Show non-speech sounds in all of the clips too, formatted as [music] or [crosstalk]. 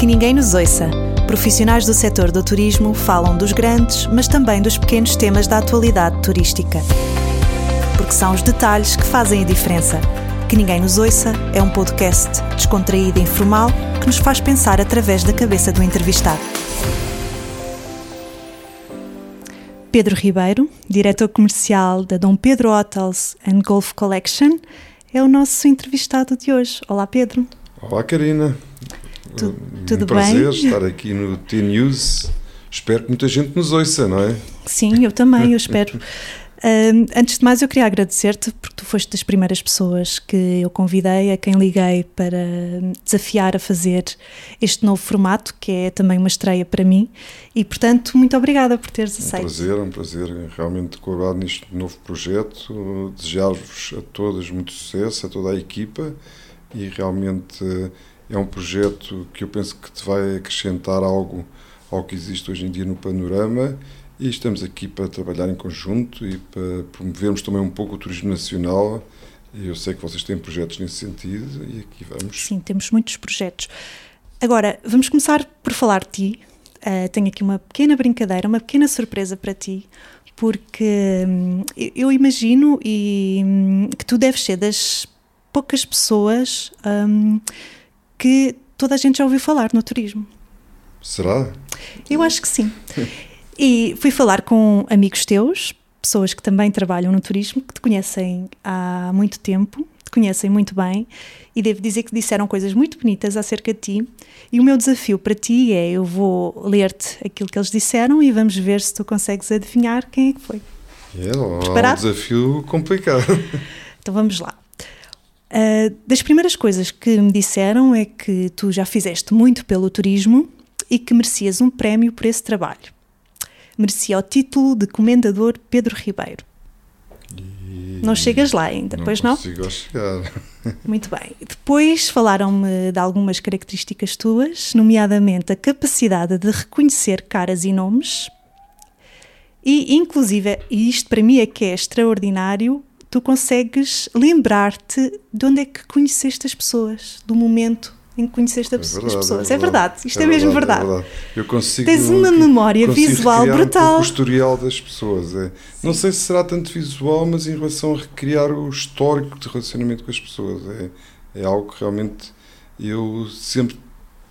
Que ninguém nos ouça. Profissionais do setor do turismo falam dos grandes, mas também dos pequenos temas da atualidade turística. Porque são os detalhes que fazem a diferença. Que ninguém nos ouça é um podcast descontraído e informal que nos faz pensar através da cabeça do entrevistado. Pedro Ribeiro, diretor comercial da Dom Pedro Hotels and Golf Collection, é o nosso entrevistado de hoje. Olá, Pedro. Olá, Karina. Tu, um tudo prazer bem? estar aqui no T-News. Espero que muita gente nos ouça, não é? Sim, eu também, eu espero. [laughs] Um, antes de mais, eu queria agradecer-te porque tu foste das primeiras pessoas que eu convidei, a quem liguei para desafiar a fazer este novo formato, que é também uma estreia para mim. E, portanto, muito obrigada por teres Um aceito. prazer, um prazer realmente colaborar neste novo projeto. Desejar-vos a todas muito sucesso, a toda a equipa e realmente é um projeto que eu penso que te vai acrescentar algo ao que existe hoje em dia no panorama e estamos aqui para trabalhar em conjunto e para promovermos também um pouco o turismo nacional. Eu sei que vocês têm projetos nesse sentido e aqui vamos. Sim, temos muitos projetos. Agora, vamos começar por falar de ti. Uh, tenho aqui uma pequena brincadeira, uma pequena surpresa para ti, porque hum, eu imagino e, hum, que tu deves ser das poucas pessoas hum, que toda a gente já ouviu falar no turismo. Será? Eu acho que sim. E fui falar com amigos teus, pessoas que também trabalham no turismo, que te conhecem há muito tempo, te conhecem muito bem, e devo dizer que disseram coisas muito bonitas acerca de ti. E o meu desafio para ti é: eu vou ler-te aquilo que eles disseram e vamos ver se tu consegues adivinhar quem é que foi. É um Preparado? desafio complicado. Então vamos lá. Uh, das primeiras coisas que me disseram é que tu já fizeste muito pelo turismo e que merecias um prémio por esse trabalho. Merecia o título de Comendador Pedro Ribeiro. Não chegas lá ainda, pois não? lá chegar. [laughs] Muito bem. Depois falaram-me de algumas características tuas, nomeadamente a capacidade de reconhecer caras e nomes. E, inclusive, e isto para mim é que é extraordinário, tu consegues lembrar-te de onde é que conheceste as pessoas, do momento em que conheceste as É verdade, pessoas. É verdade, isto é, mesmo verdade. Eu consigo, Tens uma memória visual brutal. Um o historial das pessoas. É. Não sei se será tanto visual, mas em relação a recriar o histórico de relacionamento com as pessoas. É, é algo que realmente eu sempre,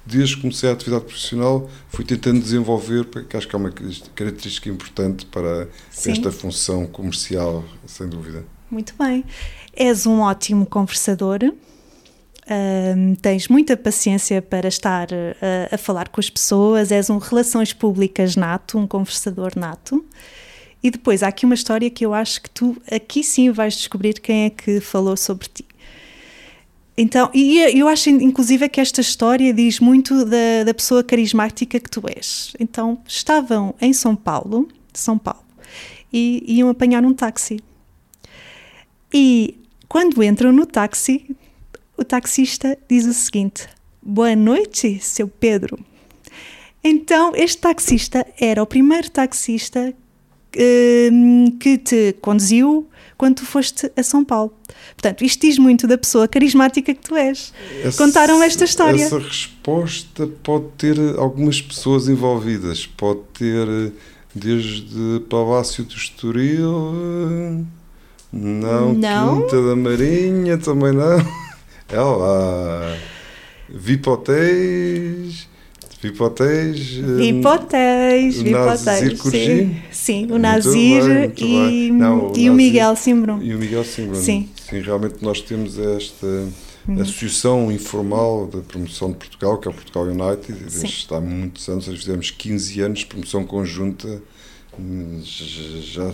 desde que comecei a atividade profissional, fui tentando desenvolver, porque acho que é uma característica importante para Sim. esta função comercial, sem dúvida. Muito bem. És um ótimo conversador. Ahm, tens muita paciência para estar ah, a falar com as pessoas, és um relações públicas nato, um conversador nato. E depois há aqui uma história que eu acho que tu aqui sim vais descobrir quem é que falou sobre ti. Então, e eu acho inclusive que esta história diz muito da, da pessoa carismática que tu és. Então, estavam em São Paulo, São Paulo, e iam apanhar um táxi. E quando entram no táxi, o taxista diz o seguinte: Boa noite, seu Pedro. Então, este taxista era o primeiro taxista hum, que te conduziu quando tu foste a São Paulo. Portanto, isto diz muito da pessoa carismática que tu és. Contaram esta história. Essa resposta pode ter algumas pessoas envolvidas. Pode ter eh, desde Palácio do Estoril, não, Não. Quinta da Marinha, também não. [laughs] É lá. Vipotéis, Vipotéis. o Nazir hipotéis. Curgi? Sim, sim, o Muito Nazir bem, muito e, bem. Não, o e o Nazir- Miguel Simbrum. E o Miguel Simbrano. Sim. Sim, realmente nós temos esta Uhum. associação informal da promoção de Portugal, que é o Portugal United, desde há muitos anos, nós fizemos 15 anos de promoção conjunta, hum, já,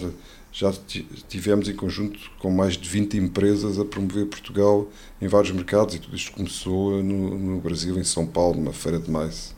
já ti- tivemos em conjunto com mais de 20 empresas a promover Portugal em vários mercados, e tudo isto começou no, no Brasil, em São Paulo, numa feira de mais.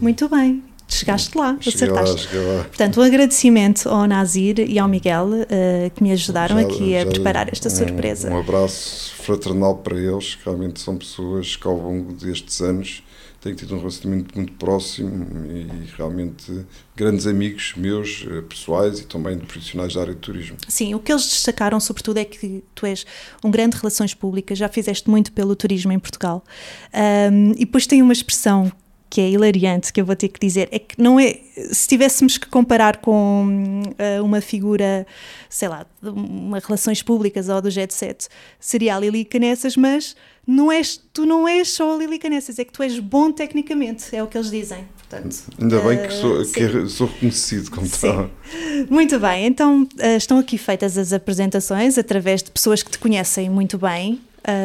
Muito bem, chegaste lá, Cheguei lá, acertaste. cheguei lá. Portanto, um agradecimento ao Nazir e ao Miguel eh, que me ajudaram Já- aqui a já preparar esta um- surpresa. Um abraço fraternal para eles, que realmente são pessoas que ao longo destes anos têm tido um relacionamento muito próximo e realmente grandes amigos meus, eh, pessoais e também de profissionais da área de turismo. Sim, o que eles destacaram sobretudo é que tu és um grande relações públicas, já fizeste muito pelo turismo em Portugal. Ahm, e depois tem uma expressão que é hilariante, que eu vou ter que dizer, é que não é. Se tivéssemos que comparar com uh, uma figura, sei lá, uma relações públicas ou do Jet Set, seria a Lili Canessas, mas não és, tu não és só a Lili Canessas, é que tu és bom tecnicamente, é o que eles dizem. Portanto, Ainda bem que sou, que sou reconhecido como tal. Muito bem, então uh, estão aqui feitas as apresentações através de pessoas que te conhecem muito bem.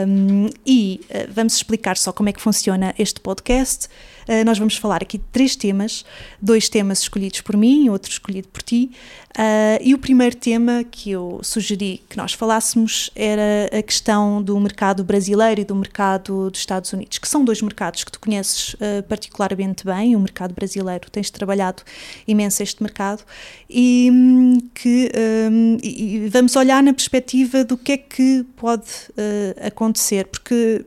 Um, e uh, vamos explicar só como é que funciona este podcast. Uh, nós vamos falar aqui de três temas, dois temas escolhidos por mim, outro escolhido por ti. Uh, e o primeiro tema que eu sugeri que nós falássemos era a questão do mercado brasileiro e do mercado dos Estados Unidos, que são dois mercados que tu conheces uh, particularmente bem. O mercado brasileiro, tens trabalhado imenso este mercado, e um, que um, e vamos olhar na perspectiva do que é que pode acontecer, porque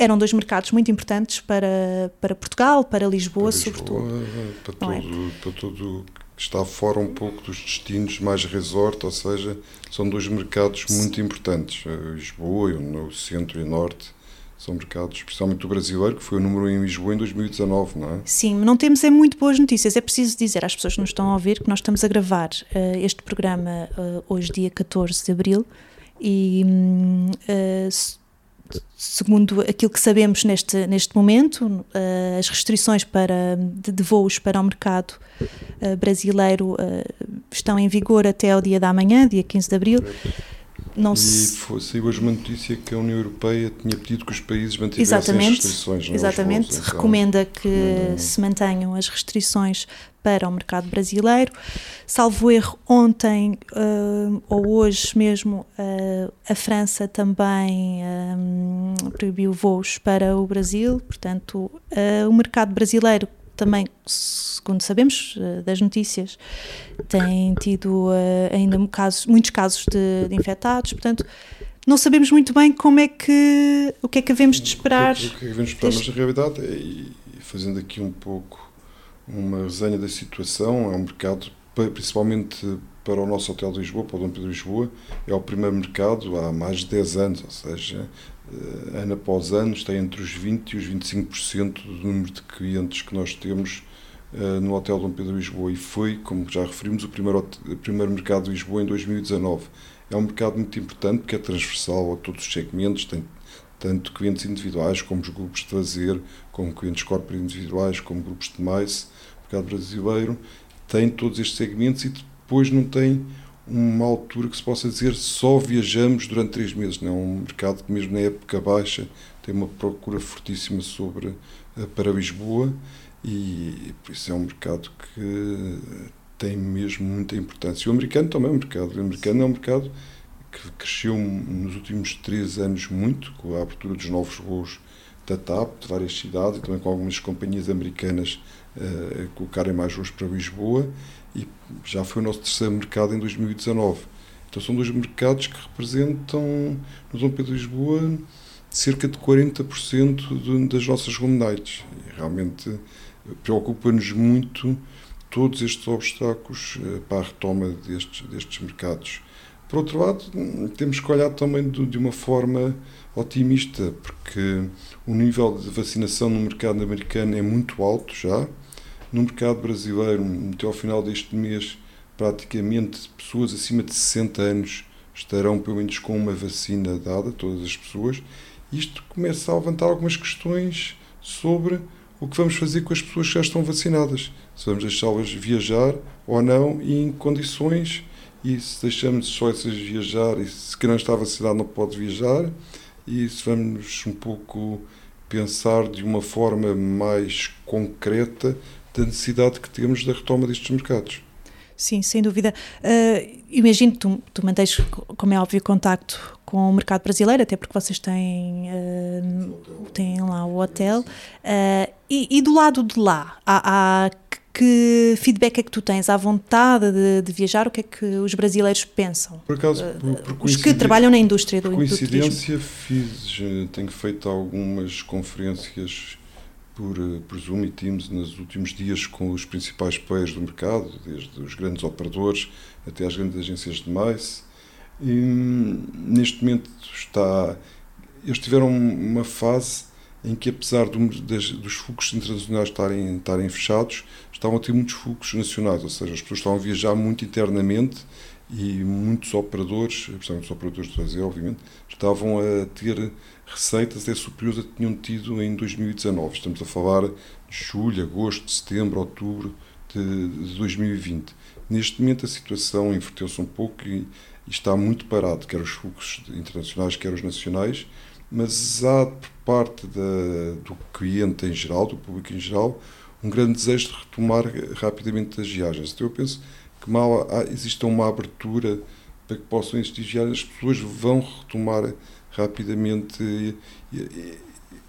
eram dois mercados muito importantes para, para Portugal, para Lisboa, para Lisboa sobretudo. Para todo, é? para todo que está fora um pouco dos destinos mais resort, ou seja, são dois mercados muito importantes. Lisboa, o centro e norte, são mercados, especialmente o brasileiro, que foi o número 1 em Lisboa em 2019, não é? Sim, não temos é muito boas notícias. É preciso dizer às pessoas que nos estão a ouvir que nós estamos a gravar uh, este programa uh, hoje, dia 14 de abril, e uh, segundo aquilo que sabemos neste, neste momento, uh, as restrições para, de, de, voos para o mercado uh, brasileiro uh, estão em vigor até o dia da manhã, dia 15 de abril. Não e foi, saiu hoje uma notícia que a União Europeia tinha pedido que os países mantivessem exatamente, as restrições. Não, exatamente, voos, então, recomenda que recomenda... se mantenham as restrições para o mercado brasileiro. Salvo erro, ontem uh, ou hoje mesmo, uh, a França também um, proibiu voos para o Brasil, portanto, uh, o mercado brasileiro também, segundo sabemos das notícias, tem tido ainda casos, muitos casos de, de infectados, portanto não sabemos muito bem como é que o que é que havemos de esperar. O que, é que devemos esperar, deste... mas na realidade, e fazendo aqui um pouco uma resenha da situação. É um mercado, principalmente para o nosso Hotel de Lisboa, para o Dom Pedro de Lisboa, é o primeiro mercado há mais de 10 anos, ou seja, eh, ano após ano está entre os 20% e os 25% do número de clientes que nós temos uh, no Hotel Dom Pedro Lisboa e foi, como já referimos, o primeiro, o primeiro mercado de Lisboa em 2019. É um mercado muito importante porque é transversal a todos os segmentos, tem tanto clientes individuais como os grupos de lazer, como clientes corporate individuais, como grupos de mais mercado brasileiro tem todos estes segmentos e depois não tem uma altura que se possa dizer só viajamos durante três meses. Não é um mercado que mesmo na época baixa tem uma procura fortíssima sobre eh, para Lisboa e por isso é um mercado que tem mesmo muita importância. O americano também é um mercado. O americano é um mercado que cresceu nos últimos três anos muito com a abertura dos novos voos da TAP de várias cidades e também com algumas companhias americanas uh, colocarem mais voos para Lisboa e já foi o nosso terceiro mercado em 2019. Então são dois mercados que representam no Dom Pedro de Lisboa cerca de 40% de, das nossas home nights. E realmente preocupa-nos muito todos estes obstáculos uh, para a retoma destes, destes mercados. Por outro lado, temos que olhar também de uma forma otimista, porque o nível de vacinação no mercado americano é muito alto já, no mercado brasileiro, até ao final deste mês, praticamente pessoas acima de 60 anos estarão pelo menos com uma vacina dada, todas as pessoas. Isto começa a levantar algumas questões sobre o que vamos fazer com as pessoas que já estão vacinadas. Se vamos deixá-las viajar ou não e em condições, e se deixamos só essas viajar e se quem não está vacinado não pode viajar, e se vamos um pouco pensar de uma forma mais concreta da necessidade que temos da retoma destes mercados. Sim, sem dúvida. Uh, imagino que tu, tu mantens, como é óbvio, contacto com o mercado brasileiro, até porque vocês têm, uh, têm lá o hotel. Uh, e, e, do lado de lá, há, há, que feedback é que tu tens à vontade de, de, viajar? O que é que os brasileiros pensam? Por acaso, por, por os que trabalham na indústria do, por coincidência, do fiz, tenho feito algumas conferências por, eh, por Zoom e Teams nos últimos dias com os principais players do mercado, desde os grandes operadores até as grandes agências de mais. E, neste momento está. Eles tiveram uma fase em que, apesar do, das, dos fluxos internacionais estarem, estarem fechados, estavam a ter muitos fluxos nacionais, ou seja, as pessoas estavam a viajar muito internamente e muitos operadores, principalmente os operadores de trazer, obviamente, estavam a ter receitas até superiores a que tinham tido em 2019. Estamos a falar de julho, agosto, setembro, outubro de, de 2020. Neste momento a situação inverteu-se um pouco e, e, está muito parado, quer os fluxos internacionais, quer os nacionais, mas há por parte da, do cliente em geral, do público em geral, um grande desejo de retomar rapidamente as viagens. Então eu penso que mal há, exista uma abertura para que possam viagens, as pessoas vão retomar rapidamente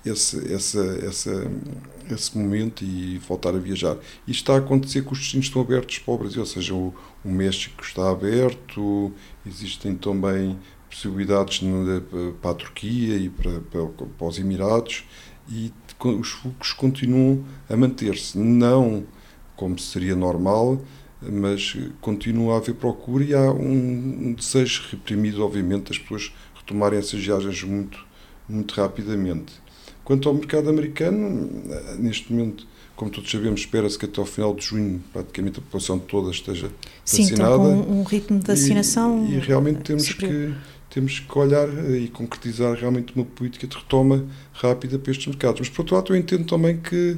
esse, esse, esse, esse momento e voltar a viajar. Isto está a acontecer que os destinos estão abertos para o Brasil, ou seja, o, o México está aberto, existem também possibilidades para a Turquia e para, para, para os Emirados e os fluxos continuam a manter-se. Não como seria normal, mas continua a haver procura e há um, desejo reprimido, obviamente, das pessoas retomarem essas viagens muito, muito rapidamente. Quanto ao mercado americano, neste momento, como todos sabemos, espera-se que até ao final de junho praticamente a população toda esteja Sim, vacinada. Sim, com um ritmo de vacinação. E, e realmente temos que, temos que olhar e concretizar realmente uma política de retoma rápida para estes mercados. Mas, por outro lado, eu entendo também que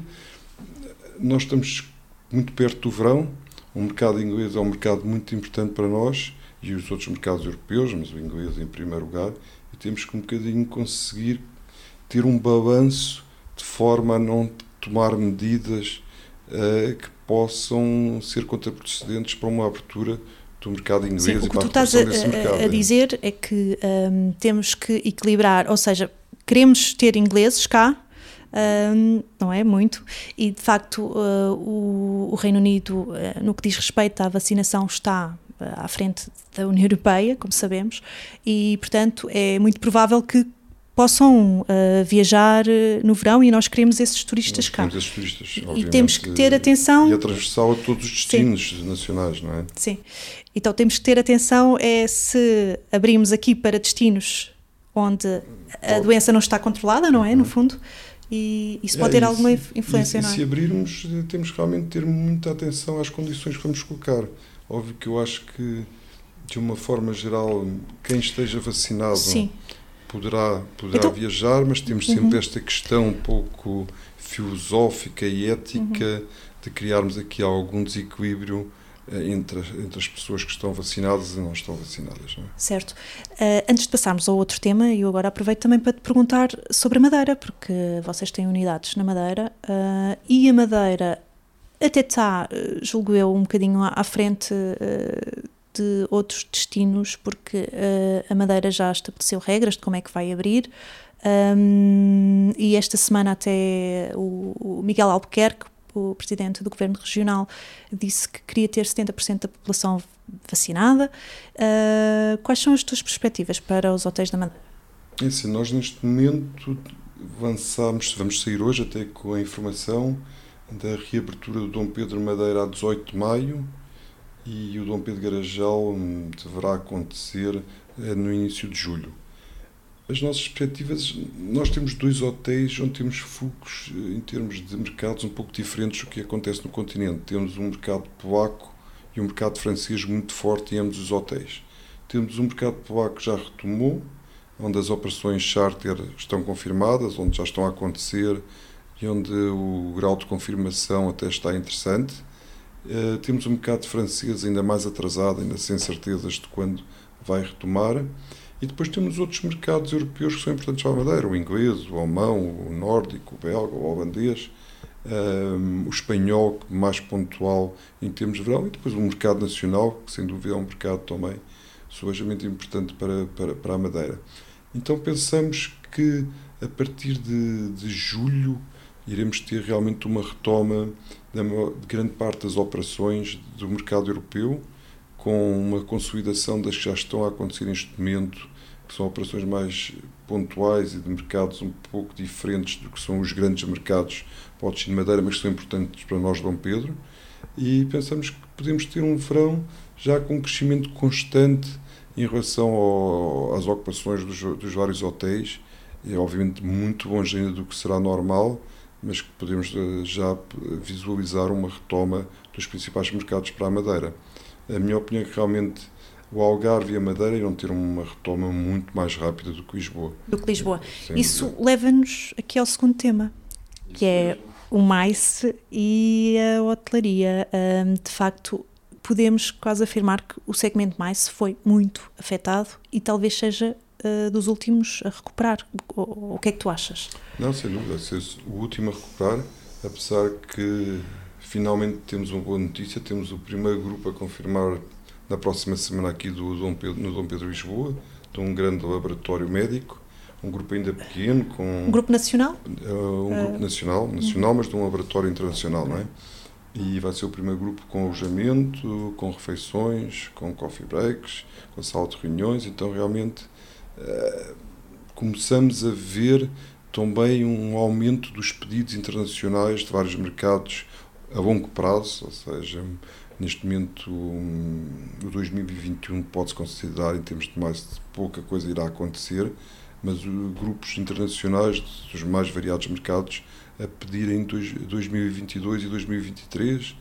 nós estamos muito perto do verão, o mercado inglês é um mercado muito importante para nós e os outros mercados europeus, mas o inglês em primeiro lugar, e temos que um bocadinho conseguir ter um balanço de forma a não tomar medidas uh, que possam ser contraproducentes para uma abertura do mercado inglês Sim, e para a estás a, mercado. A, a dizer é que um, temos que equilibrar, ou seja, queremos ter ingleses cá, um, não é muito, e de facto uh, o, o, Reino Unido, uh, no que diz respeito à vacinação, está uh, à frente da União Europeia, como sabemos, e portanto é muito provável que possam uh, viajar no verão e nós queremos esses turistas nós cá. Esses turistas, e temos que ter atenção. E a transversal a todos os destinos Sim. nacionais, não é? Sim. Então temos que ter atenção é se abrimos aqui para destinos onde a doença não está controlada, não é? No uhum. fundo, e isso pode é, ter alguma influência, e, não é? E se abrirmos, temos realmente de ter muita atenção às condições que vamos colocar. Óbvio que eu acho que, de uma forma geral, quem esteja vacinado Sim. poderá, poderá então, viajar, mas temos sempre uhum. esta questão um pouco filosófica e ética uhum. de criarmos aqui algum desequilíbrio entre, entre as pessoas que estão vacinadas e não estão vacinadas. Não é? Certo. Uh, antes de passarmos ao outro tema, eu agora aproveito também para te perguntar sobre a Madeira, porque vocês têm unidades na Madeira uh, e a Madeira até está, julgo eu, um bocadinho à, frente uh, de outros destinos, porque a Madeira já estabeleceu regras de como é que vai abrir. Um, e esta semana até o, o Miguel Albuquerque, o presidente do governo regional disse que queria ter 70% da população vacinada. Uh, quais são as tuas perspectivas para os hotéis da Madeira? É assim, nós neste momento avançamos, vamos sair hoje até com a informação da reabertura do Dom Pedro Madeira a 18 de maio e o Dom Pedro Garajal deverá acontecer eh, no início de julho as nossas perspectivas, nós temos dois hotéis onde temos fluxos eh, em termos de mercados um pouco diferentes do que acontece no continente. Temos um mercado polaco e um mercado francês muito forte em ambos os hotéis. Temos um mercado polaco que já retomou, onde as operações charter estão confirmadas, onde já estão a acontecer e onde o grau de confirmação até está interessante. Uh, temos um mercado francês ainda mais atrasado, ainda sem certezas de quando vai retomar. E depois temos outros mercados europeus que são importantes para a Madeira, o inglês, o alemão, o nórdico, o belga, o holandês, um, o espanhol, mais pontual em termos de verão, e depois o mercado nacional, que sem dúvida é um mercado também subejamente importante para, para, para a Madeira. Então pensamos que a partir de, de julho iremos ter realmente uma retoma de grande parte das operações do mercado europeu, com uma consolidação das que já estão a acontecer neste momento que são operações mais pontuais e de mercados um pouco diferentes do que são os grandes mercados o destino Madeira, mas que são importantes para nós, Dom Pedro. E pensamos que podemos ter um verão já com um crescimento constante em relação ao, às ocupações dos, dos, vários hotéis é obviamente muito longe ainda do que será normal, mas que podemos eh, já visualizar uma retoma dos principais mercados para a Madeira. A minha opinião é que realmente o Algarve e a Madeira irão ter uma retoma muito mais rápida do que Lisboa. Do que Lisboa. Sem Isso leva-nos aqui ao segundo tema, que é o mais e a hotelaria. de facto, podemos quase afirmar que o segmento mais foi muito afetado e talvez seja uh, dos últimos a recuperar. O, o, que é que tu achas? Não, sem dúvida, ser o último a recuperar, apesar que finalmente temos uma boa notícia, temos o primeiro grupo a confirmar na próxima semana aqui do Dom Pedro, no Dom Pedro Lisboa, de um grande laboratório médico, um grupo ainda pequeno com... Um grupo nacional? Uh, um uh, grupo nacional, nacional, mas de um laboratório internacional, não é? E vai ser o primeiro grupo com alojamento, com refeições, com coffee breaks, com sala de reuniões, então realmente uh, começamos a ver também um aumento dos pedidos internacionais de vários mercados a longo prazo, ou seja, neste momento o 2021 pode-se considerar em termos de mais pouca coisa irá acontecer, mas grupos internacionais dos mais variados mercados a pedirem 2022 e 2023,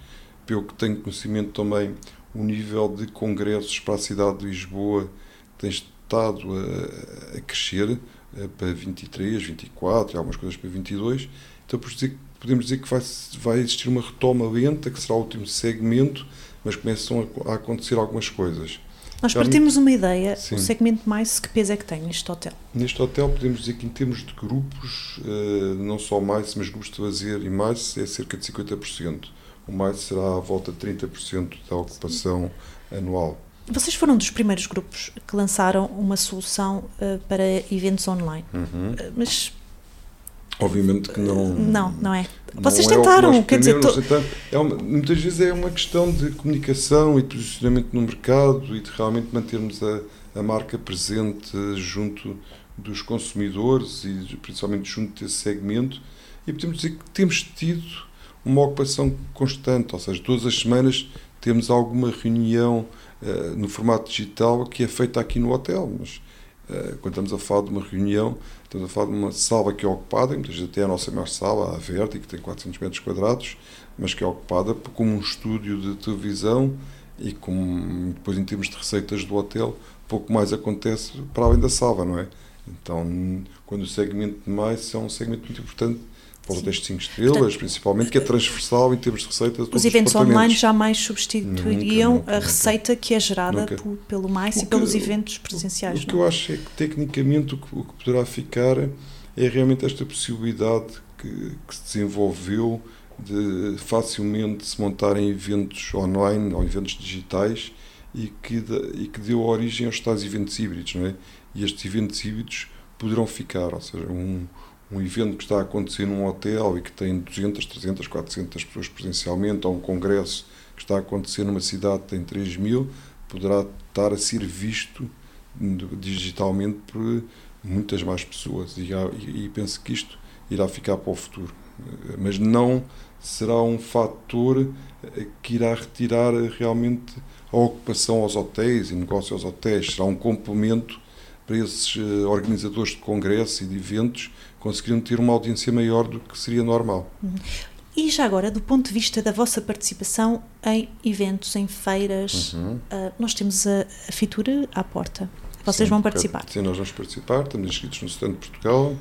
pelo que tenho conhecimento também o nível de congressos para a cidade de Lisboa tem estado a, a crescer eh, para 23, 24 e algumas coisas para 22, então por dizer podemos dizer que vai, vai existir uma retoma lenta, que será o último segmento, mas começam a, a acontecer algumas coisas. Nós partimos uma ideia, Sim. o segmento mais, que peso é que tem neste hotel? Neste hotel podemos dizer que em termos de grupos, eh, não só mais, mas grupos de lazer e mais, é cerca de 50%. O mais será à volta de 30% da ocupação Sim. anual. Vocês foram dos primeiros grupos que lançaram uma solução uh, para eventos online. Uhum. Uh, mas Obviamente que não. Não, não é. Vocês não tentaram, é quer dizer. To... É uma, muitas vezes é uma questão de comunicação e de posicionamento no mercado e de realmente mantermos a, a marca presente junto dos consumidores e principalmente junto desse segmento. E podemos dizer que temos tido uma ocupação constante, ou seja, todas as semanas temos alguma reunião uh, no formato digital que é feita aqui no hotel, mas quando estamos a falar de uma reunião, Estamos a falar de uma sala que é ocupada, muitas vezes até a nossa maior sala, a Verde, que tem 400 metros quadrados, mas que é ocupada como um estúdio de televisão e com, depois em termos de receitas do hotel, pouco mais acontece para além da sala, não é? Então, quando o segmento de mais é um segmento muito importante para hotéis de 5 estrelas, Portanto, principalmente, que é transversal em termos de receita. Os eventos online jamais substituiriam nunca, nunca, a receita nunca, que é gerada por, pelo mais e pelos eventos presenciais. O que não? eu acho é que, tecnicamente, o que, o que, poderá ficar é realmente esta possibilidade que, que se desenvolveu de facilmente se montarem eventos online ou eventos digitais e que, de, e que deu origem aos tais eventos híbridos, não é? E estes eventos híbridos poderão ficar, ou seja, um um evento que está a acontecer num hotel e que tem 200, 300, 400 pessoas presencialmente, ou um congresso que está a acontecer numa cidade que tem 3 mil, poderá estar a ser visto digitalmente por muitas mais pessoas. E, e penso que isto irá ficar para o futuro. Mas não será um fator que irá retirar realmente a ocupação aos hotéis e negócio aos hotéis. Será um complemento para esses eh, organizadores de congressos e de eventos conseguiriam ter uma audiência maior do que seria normal. Uhum. E já agora, do ponto de vista da vossa participação em eventos, em feiras, uhum. uh, nós temos a, a Fitura à porta. Vocês sim, vão participar? Sim, nós vamos participar. Estamos inscritos no Stand de Portugal.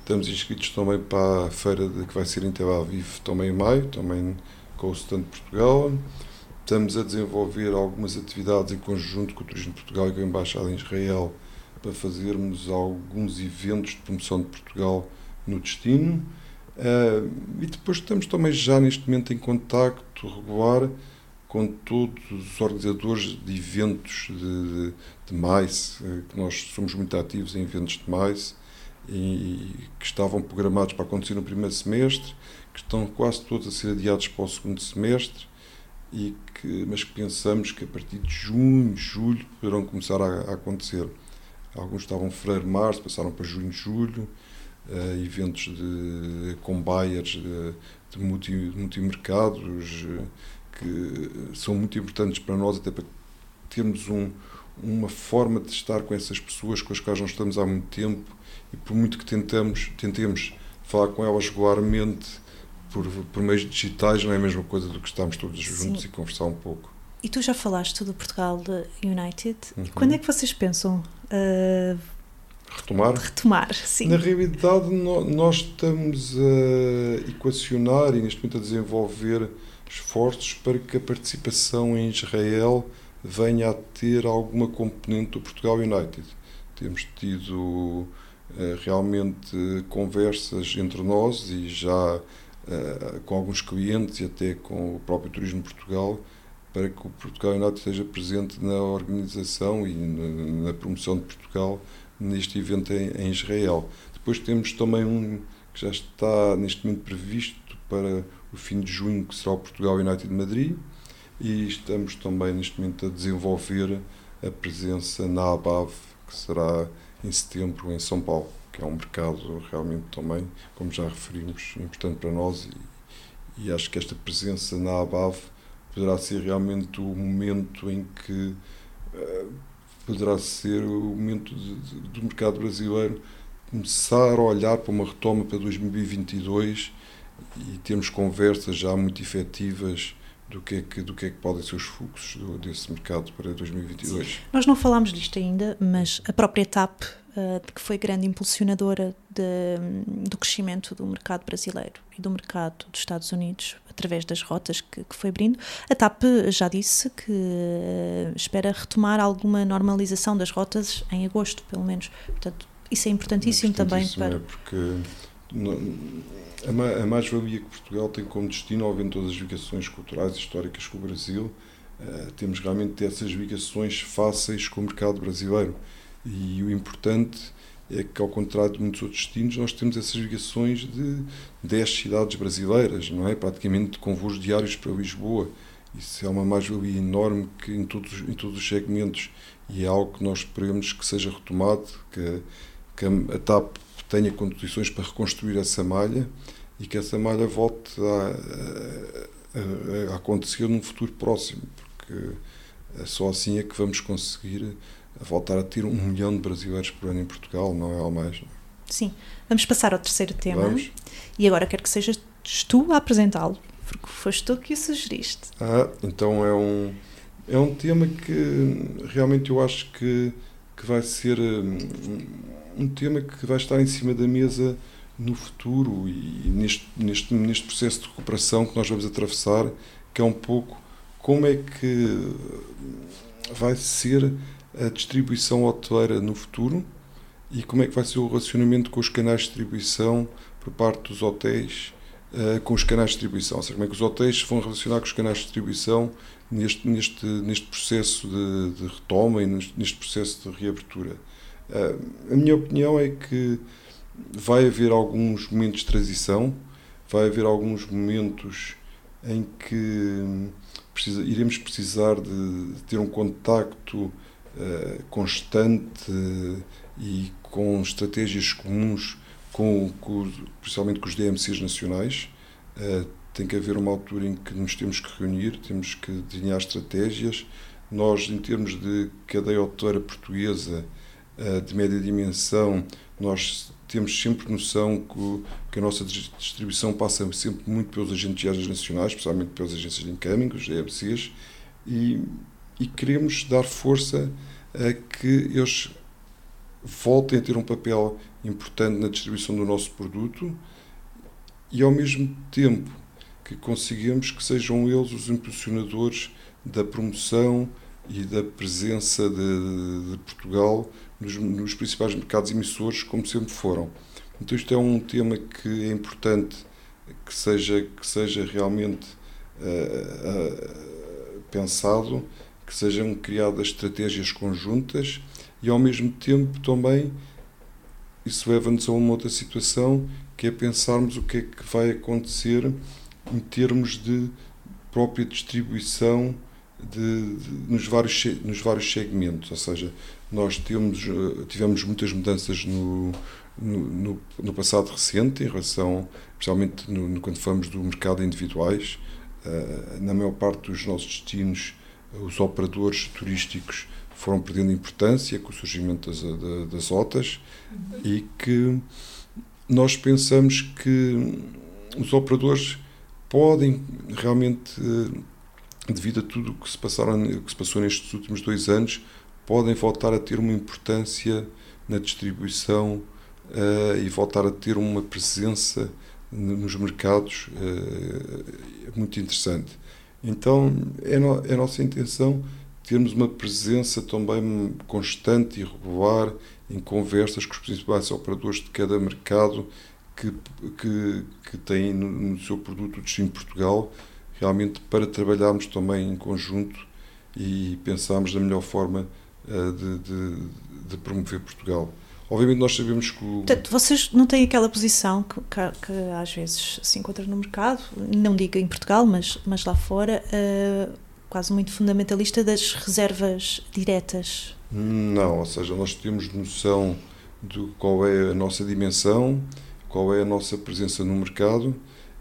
Estamos inscritos também para a feira de, que vai ser em Tel Aviv também em maio, também com o Stand de Portugal. Estamos a desenvolver algumas atividades em conjunto com o Turismo de Portugal e com a Embaixada em Israel para fazermos alguns eventos de promoção de Portugal no destino. Uh, e depois estamos também já neste momento em contacto regular com todos os organizadores de eventos de, de, de mais, uh, que nós somos muito ativos em eventos de mais e que estavam programados para acontecer no primeiro semestre, que estão quase todos a ser adiados para o segundo semestre, e que, mas que pensamos que a partir de junho, julho poderão começar a, a acontecer. Alguns estavam fevereiro, março, passaram para junho, julho. Uh, eventos de, com buyers de, de multi, multimercados uh, que são muito importantes para nós, até para termos um, uma forma de estar com essas pessoas com as quais nós estamos há muito tempo e por muito que tentamos, tentemos falar com elas regularmente por, por meios digitais, não é a mesma coisa do que estarmos todos juntos Sim. e conversar um pouco. E tu já falaste do Portugal United. Uhum. E quando é que vocês pensam uh, retomar? Retomar, sim. Na realidade, nós estamos a equacionar e neste momento a desenvolver esforços para que a participação em Israel venha a ter alguma componente do Portugal United. Temos tido uh, realmente conversas entre nós e já uh, com alguns clientes e até com o próprio Turismo Portugal para que o Portugal United esteja presente na organização e na, na promoção de Portugal neste evento em, em, Israel. Depois temos também um que já está neste momento previsto para o fim de junho, que será o Portugal United de Madrid, e estamos também neste momento a desenvolver a presença na ABAV, que será em setembro em São Paulo, que é um mercado realmente também, como já referimos, importante para nós e, e acho que esta presença na ABAV poderá ser realmente o momento em que uh, poderá ser o momento de, de, do mercado brasileiro começar a olhar para uma retoma para 2022 e temos conversas já muito efetivas do que é que, do que, é que podem ser os fluxos do, desse mercado para 2022. Sim. Nós não falámos disto ainda, mas a própria TAP, uh, que foi grande impulsionadora de, do crescimento do mercado brasileiro e do mercado dos Estados Unidos, através das rotas que, que foi abrindo, a TAP já disse que uh, espera retomar alguma normalização das rotas em agosto, pelo menos. Portanto, isso é importantíssimo, é importantíssimo também para. É porque a mais-valia que Portugal tem como destino, ver todas as ligações culturais e históricas com o Brasil, uh, temos realmente essas ligações fáceis com o mercado brasileiro. E o importante é que, ao contrário de muitos outros destinos, nós temos essas ligações de 10 cidades brasileiras, não é? Praticamente com voos diários para Lisboa. Isso é uma mais-valia enorme que em todos, em todos os segmentos e é algo que nós esperemos que seja retomado, que, que a TAP tenha condições para reconstruir essa malha e que essa malha volte a, a, a acontecer num futuro próximo, porque é só assim é que vamos conseguir voltar a ter um milhão de brasileiros por ano em Portugal, não é ao mais. Não é? Sim. Vamos passar ao terceiro tema. Vamos. E agora quero que sejas tu a apresentá-lo, porque foste tu que o sugeriste. Ah, então é um, é um tema que realmente eu acho que, que vai ser um, um tema que vai estar em cima da mesa no futuro e neste, neste, neste processo de recuperação que nós vamos atravessar, que é um pouco como é que vai ser a distribuição hoteleira no futuro e como é que vai ser o relacionamento com os canais de distribuição por parte dos hotéis uh, com os canais de distribuição, ou seja, como é que os hotéis se vão relacionar com os canais de distribuição neste, neste, neste processo de, de retoma e neste, processo de reabertura. Uh, a minha opinião é que vai haver alguns momentos de transição, vai haver alguns momentos em que precisa, iremos precisar de, de ter um contacto constante uh, e com estratégias comuns, com, com, principalmente com os DMCs nacionais. Uh, tem que haver uma altura em que nos temos que reunir, temos que desenhar estratégias. Nós, em termos de cadeia hoteleira portuguesa de média dimensão, nós temos sempre noção que, que, a nossa distribuição passa sempre muito pelos agentes viagens nacionais, especialmente pelas agências de incoming, os EBCs, e, e queremos dar força a que eles voltem a ter um papel importante na distribuição do nosso produto e, ao mesmo tempo, que consigamos que sejam eles os impulsionadores da promoção e da presença de, de Portugal nos, nos, principais mercados emissores, como sempre foram. Então, isto é um tema que é importante que seja, que seja realmente uh, uh, pensado, que sejam criadas estratégias conjuntas e, ao mesmo tempo, também isso leva-nos a uma outra situação que é pensarmos o que é que vai acontecer em termos de própria distribuição de, de, nos, vários, nos vários segmentos, ou seja, nós temos, eh, tivemos muitas mudanças no, no, no, passado recente, em relação, especialmente no, quando falamos do mercado individuais. Uh, na maior parte dos nossos destinos, os operadores turísticos foram perdendo importância com o surgimento das, das OTAs e que nós pensamos que os operadores podem realmente, devido a tudo o que se, passaram, que se passou nestes últimos dois anos, podem voltar a ter uma importância na distribuição uh, e voltar a ter uma presença nos mercados uh, muito interessante. Então, é, no, é nossa intenção termos uma presença também constante e regular em conversas com os principais operadores de cada mercado que, que, que têm no, no seu produto o destino Portugal, realmente para trabalharmos também em conjunto e pensarmos da melhor forma uh, de, de, de, promover Portugal. Obviamente nós sabemos que... O... Portanto, vocês não têm aquela posição que, que, que, às vezes se encontra no mercado, não digo em Portugal, mas, mas lá fora, uh, quase muito fundamentalista das reservas diretas. Não, ou seja, nós temos noção de qual é a nossa dimensão, qual é a nossa presença no mercado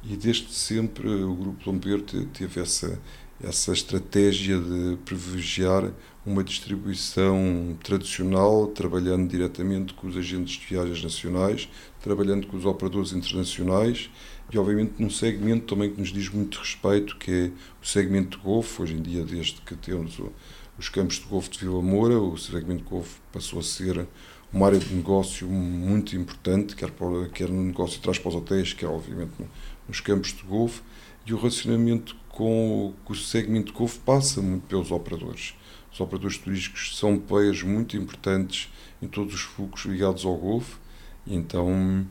e desde sempre o Grupo Lombeiro teve essa, essa estratégia de privilegiar uma distribuição tradicional, trabalhando diretamente com os agentes de viagens nacionais, trabalhando com os operadores internacionais e, obviamente, num segmento também que nos diz muito respeito, que é o segmento de Golfo. Hoje em dia, desde que temos os campos de Golfo de Vila Moura, o segmento de Golfo passou a ser uma área de negócio muito importante, quer, para, quer no negócio traz para os hotéis, quer, obviamente, nos campos de Golfo, e o relacionamento com, o segmento de passa muito pelos operadores. Os operadores turísticos são players muito importantes em todos os fluxos ligados ao Golfo, então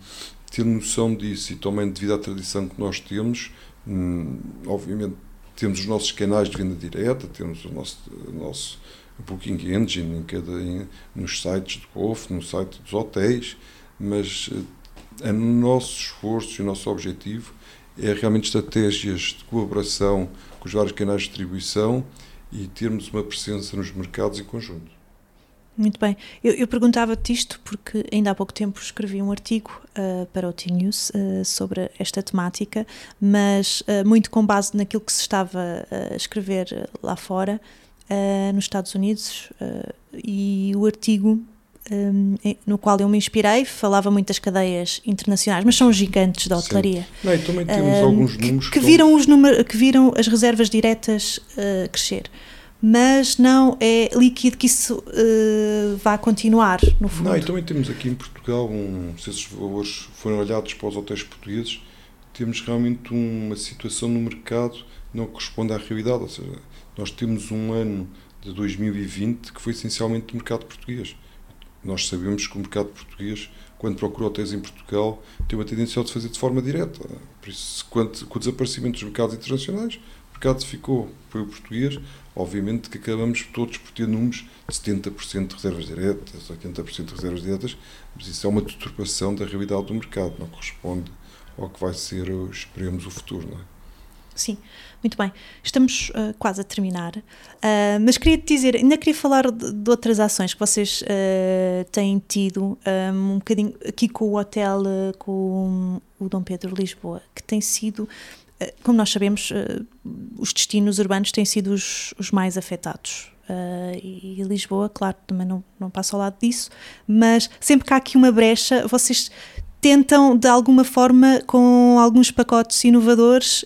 ter noção disso e também devido à tradição que nós temos, hum, obviamente temos os nossos canais de venda direta, temos o nosso, o nosso Booking Engine em cada, em, nos sites do Golfo, no site dos hotéis, mas o eh, nosso esforço e o nosso objetivo é realmente estratégias de colaboração com os vários canais de distribuição e termos uma presença nos mercados em conjunto. Muito bem. Eu, eu perguntava-te isto porque ainda há pouco tempo escrevi um artigo uh, para o T-News uh, sobre esta temática, mas uh, muito com base naquilo que se estava a escrever lá fora, nos Estados Unidos, e o artigo um, no qual eu me inspirei falava muito das cadeias internacionais, mas são gigantes da hotelaria. Não, e também temos um, alguns números que, que, viram os número, que viram as reservas diretas crescer mas não é líquido que isso uh, vá continuar, no fundo. Não, e também temos aqui em Portugal, um, se esses valores forem olhados para os hotéis portugueses, temos realmente uma situação no mercado que não corresponde à realidade, ou seja, nós temos um ano de 2020 que foi essencialmente do mercado português. Nós sabemos que o mercado português, quando procura hotéis em Portugal, tem uma tendência de fazer de forma direta. Por isso, quando, com o desaparecimento dos mercados internacionais, o mercado ficou, foi o português, obviamente que acabamos todos por ter números de 70% de reservas diretas, 80% de reservas diretas, mas isso é uma deturpação da realidade do mercado, não corresponde ao que vai ser, esperemos, o futuro. Não é? Sim, muito bem. Estamos uh, quase a terminar, uh, mas queria te dizer, ainda queria falar de, de outras ações que vocês uh, têm tido um, um bocadinho aqui com o hotel, com o Dom Pedro Lisboa, que tem sido como nós sabemos, os destinos urbanos têm sido os, os mais afetados. Uh, e Lisboa, claro, também não, não passa ao lado disso, mas sempre que há aqui uma brecha, vocês tentam de alguma forma, com alguns pacotes inovadores,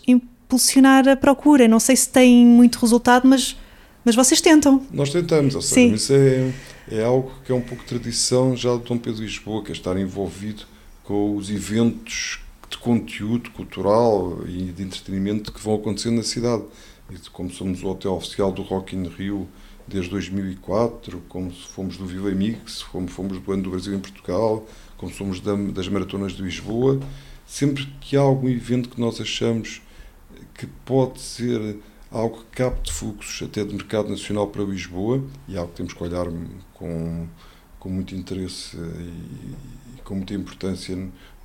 impulsionar a procura. Não sei se tem muito resultado, mas, mas vocês tentam. Nós tentamos, ou seja, isso é, é algo que é um pouco tradição já do Dom Pedro Lisboa, que é estar envolvido com os eventos de conteúdo cultural e de entretenimento que vão acontecendo na cidade. E como somos o hotel oficial do Rock in Rio desde 2004, como fomos do Viva Mix, como fomos do Ano do Brasil em Portugal, como somos das Maratonas de Lisboa, sempre que há algum evento que nós achamos que pode ser algo que capte fluxos até de mercado nacional para Lisboa, e algo que temos que olhar com, com muito interesse e, e com muita importância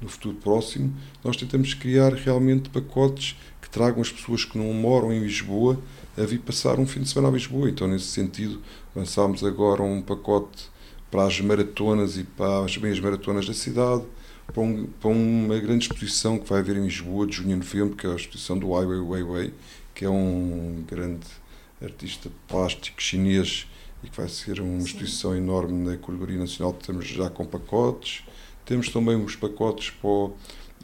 no futuro próximo, nós tentamos criar realmente pacotes que tragam as pessoas que não moram em Lisboa a vir passar um fim de semana a Lisboa. Então, nesse sentido, lançámos agora um pacote para as maratonas e para as meias maratonas da cidade, para, um, para, uma grande exposição que vai haver em Lisboa de junho a novembro, que é a exposição do Ai Weiwei, que é um grande artista plástico chinês e que vai ser uma exposição enorme na Colibri Nacional. Estamos já com pacotes. Temos também os pacotes para, o,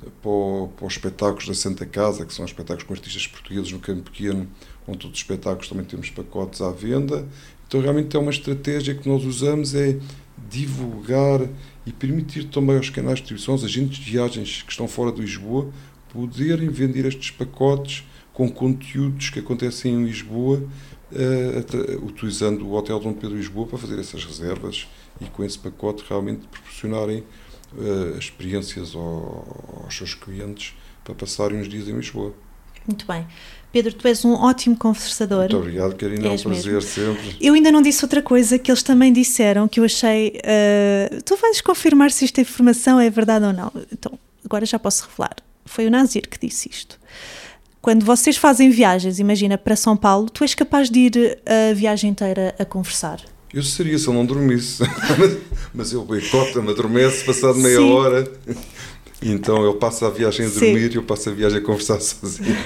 para, para os espetáculos da Santa Casa, que são espetáculos com artistas portugueses no Campo Pequeno, onde todos os espetáculos também temos pacotes à venda. Então, realmente é uma estratégia que nós usamos é divulgar e permitir também aos canais de distribuição, aos agentes de viagens que estão fora de Lisboa, poderem vender estes pacotes com conteúdos que acontecem em Lisboa, uh, utilizando o Hotel Dom Pedro Lisboa para fazer essas reservas e com esse pacote realmente proporcionarem uh, experiências ao, aos seus clientes para passarem uns dias em Lisboa. Muito bem. Pedro, tu és um ótimo conversador. Muito obrigado, Karina, é um prazer mesmo. sempre. Eu ainda não disse outra coisa que eles também disseram que eu achei. Uh, tu vais confirmar se esta informação é verdade ou não. Então, agora já posso revelar. Foi o Nazir que disse isto. Quando vocês fazem viagens, imagina, para São Paulo, tu és capaz de ir a viagem inteira a conversar? Eu seria se eu não dormisse. [laughs] Mas eu boicota-me, adormece passado meia Sim. hora. Então ele passa a viagem a dormir e eu passo a viagem a conversar [laughs] sozinho.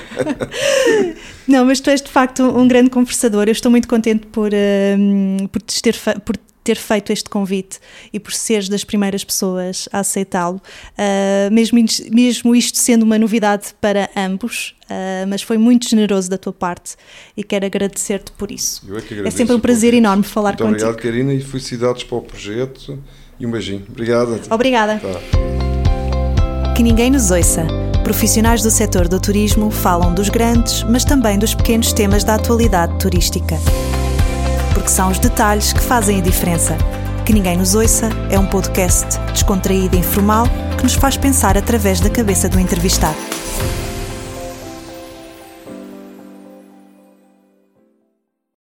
[laughs] Não, mas tu és de facto um grande conversador. Eu estou muito contente por, uh, por, ter, por ter feito este convite e por seres das primeiras pessoas a aceitá-lo, uh, mesmo, mesmo isto sendo uma novidade para ambos, uh, mas foi muito generoso da tua parte e quero agradecer-te por isso. Eu é que agradeço. É sempre um prazer enorme falar muito contigo. Obrigado, Karina, e felicidades para o projeto e um beijinho. Obrigada. Obrigada. Tá. Que ninguém nos ouça. Profissionais do setor do turismo falam dos grandes, mas também dos pequenos temas da atualidade turística porque são os detalhes que fazem a diferença. Que Ninguém Nos Ouça é um podcast descontraído e informal que nos faz pensar através da cabeça do entrevistado.